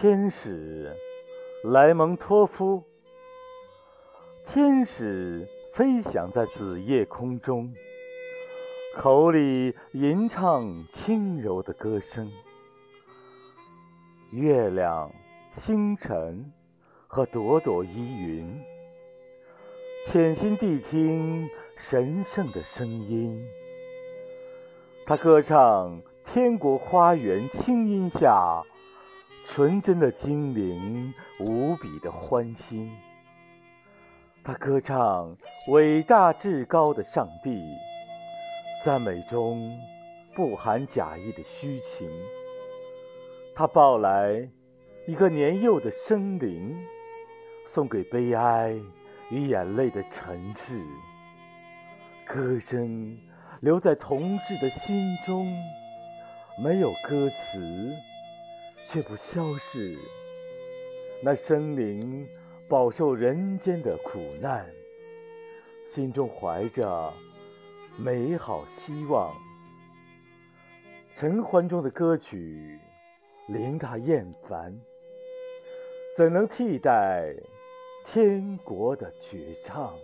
天使莱蒙托夫，天使飞翔在紫夜空中，口里吟唱轻柔的歌声。月亮、星辰和朵朵依云，潜心谛听神圣的声音。他歌唱天国花园清音下。纯真的精灵，无比的欢欣。他歌唱伟大至高的上帝，赞美中不含假意的虚情。他抱来一个年幼的生灵，送给悲哀与眼泪的城市。歌声留在同志的心中，没有歌词。却不消逝。那生灵饱受人间的苦难，心中怀着美好希望。尘寰中的歌曲令他厌烦，怎能替代天国的绝唱？